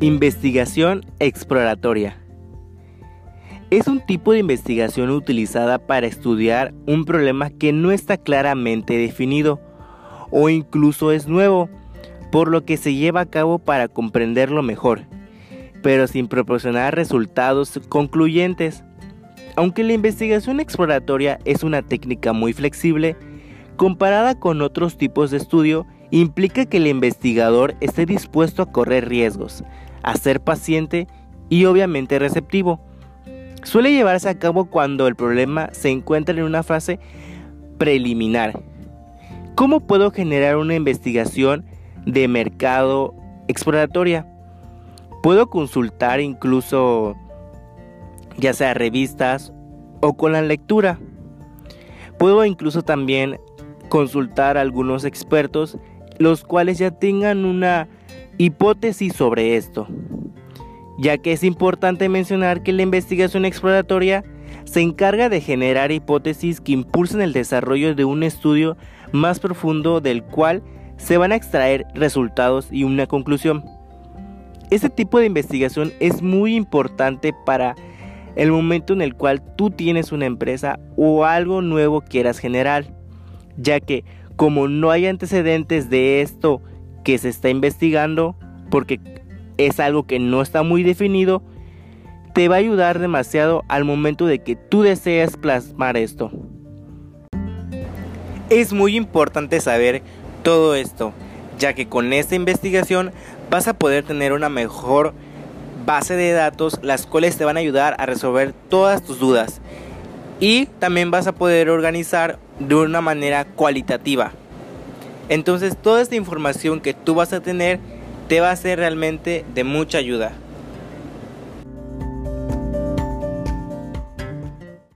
Investigación exploratoria. Es un tipo de investigación utilizada para estudiar un problema que no está claramente definido o incluso es nuevo, por lo que se lleva a cabo para comprenderlo mejor, pero sin proporcionar resultados concluyentes. Aunque la investigación exploratoria es una técnica muy flexible, comparada con otros tipos de estudio, implica que el investigador esté dispuesto a correr riesgos, a ser paciente y obviamente receptivo. Suele llevarse a cabo cuando el problema se encuentra en una fase preliminar. ¿Cómo puedo generar una investigación de mercado exploratoria? Puedo consultar incluso ya sea revistas o con la lectura. Puedo incluso también consultar a algunos expertos los cuales ya tengan una hipótesis sobre esto, ya que es importante mencionar que la investigación exploratoria se encarga de generar hipótesis que impulsen el desarrollo de un estudio más profundo del cual se van a extraer resultados y una conclusión. Este tipo de investigación es muy importante para el momento en el cual tú tienes una empresa o algo nuevo quieras generar, ya que como no hay antecedentes de esto que se está investigando, porque es algo que no está muy definido, te va a ayudar demasiado al momento de que tú deseas plasmar esto. Es muy importante saber todo esto, ya que con esta investigación vas a poder tener una mejor base de datos, las cuales te van a ayudar a resolver todas tus dudas. Y también vas a poder organizar de una manera cualitativa. Entonces toda esta información que tú vas a tener te va a ser realmente de mucha ayuda.